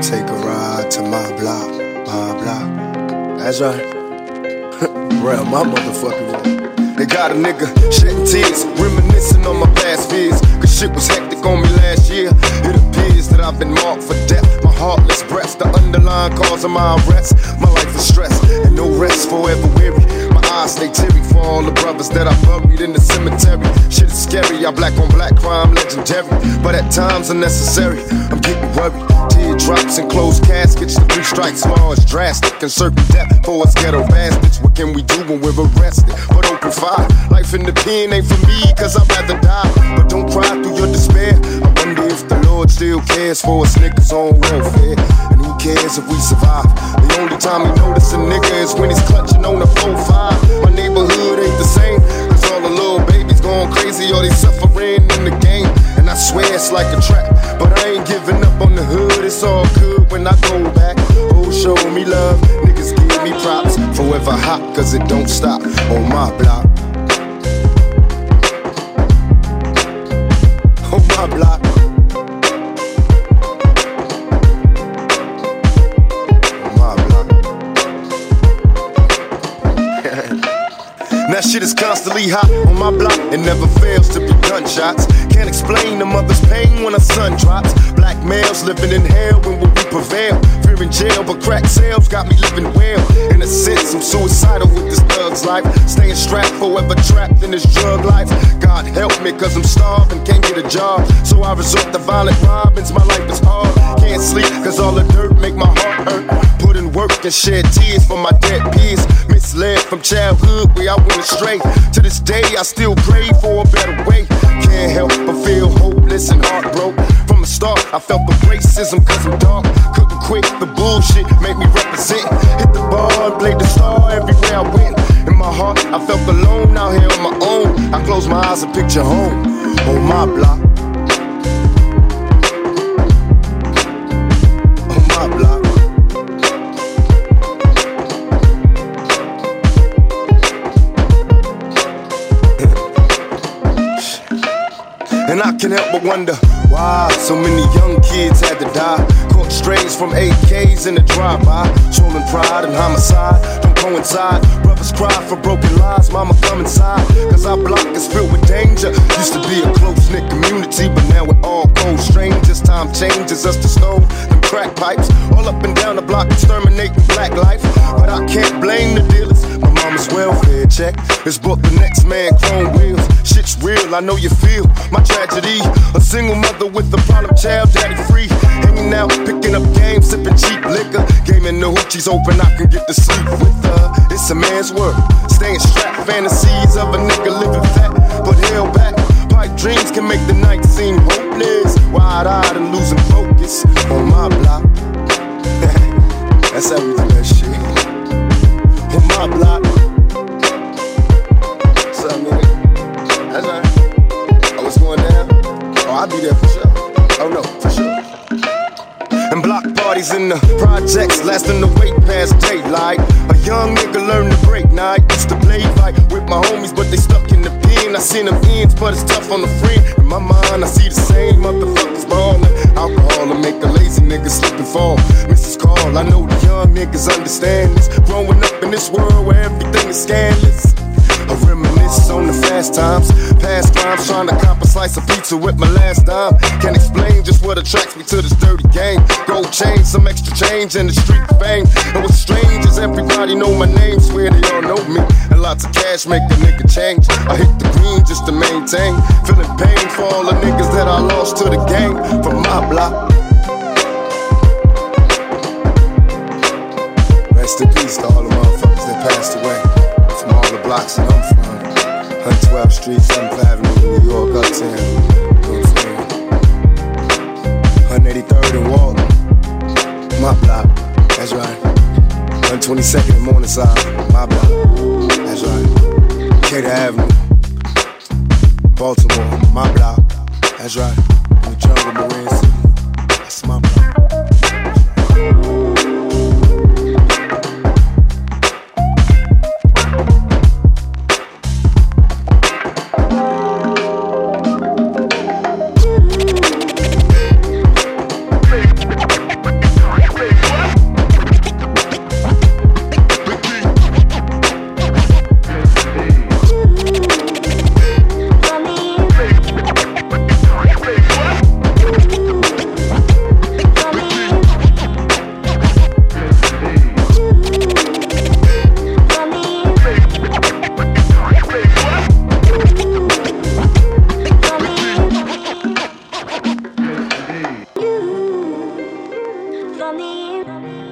Take a ride to my block, my block. That's right. Real, my motherfucking room. They got a nigga shedding tears, reminiscing on my past fears. Cause shit was hectic on me last year. It appears that I've been marked for death. My heartless breaths, the underlying cause of my arrest. My life is stress, and no rest forever weary. My eyes stay teary for all the brothers that I I black on black crime legendary. But at times unnecessary, I'm getting worried. Teardrops and closed caskets, the three strikes law is drastic. And certain death for us ghetto bastards. What can we do when we're arrested? But open fire, life in the pen ain't for me, cause I'd rather die. But don't cry through your despair. I wonder if the Lord still cares for us niggas on welfare. And who cares if we survive? The only time he notice a nigga is when he's clutching on the 4-5. Like a trap, but I ain't giving up on the hood, it's all good when I go back. Oh, show me love, niggas give me props. Forever hot, cause it don't stop on my block. On my block. On my block. That shit is constantly hot my block. It never fails to be gunshots. Can't explain the mother's pain when her son drops. Black males living in hell when we prevail. Fear in jail, but crack sales got me living well. In a sense, I'm suicidal with this thug's life. Staying strapped, forever trapped in this drug life. God help me, cause I'm starving, can't get a job. So I resort to violent robins. My life is hard. Can't sleep, cause all the dirt make my heart. And shed tears for my dead peers. Misled from childhood where I went astray. To this day, I still crave for a better way. Can't help but feel hopeless and heartbroken. From the start, I felt the racism cause I'm dark. Couldn't quit the bullshit, make me represent. Hit the bar and played the star everywhere I went. In my heart, I felt alone out here on my own. I close my eyes and picture home on my block. Can't help but wonder why so many young kids had to die. Caught strays from AKs in the drive-by. Stolen pride and homicide don't coincide. Brothers cry for broken lives, mama come inside. Cause our block is filled with danger. Used to be a close-knit community, but now we're all cold strangers. Time changes us to stone them crack pipes. All up and down the block, exterminating black life. But I can't blame the dealers. My mama's welfare check is booked the next man chrome wheels. Shit's real, I know you feel my tragedy. A single mother with a problem child, daddy free. Hanging out, picking up games, sipping cheap liquor. Gaming the hoochies open, I can get to sleep with her. It's a man's work, staying strapped. Fantasies of a nigga living fat, but held back. Pipe dreams can make the night seem hopeless. Wide eyed and losing focus on my block. That's how we do that shit. On my block. Projects lasting the wait past daylight. A young nigga learned to break night. Used to play fight with my homies, but they stuck in the pen. I seen them ends, but it's tough on the friend. In my mind, I see the same motherfuckers ballin'. Alcohol to make a lazy nigga slip and fall. Mrs. Call, I know the young niggas understand this. Growing up in this world where everything is scandalous. I reminisce on the fast times, past crimes, trying to cop a slice of pizza with my last dime. Can't explain just what attracts me to this dirty game. Gold chain, some extra change, and the street fame. And what's strange is everybody know my name, swear they all know me. And lots of cash make a nigga change. I hit the green just to maintain. Feeling pain for all the niggas that I lost to the game from my block. Rest in peace to all the motherfuckers that passed away from all the blocks that I'm from. 112th Street, 122nd and Morningside, my block, that's right. Cater Avenue, Baltimore, my block, that's right. From the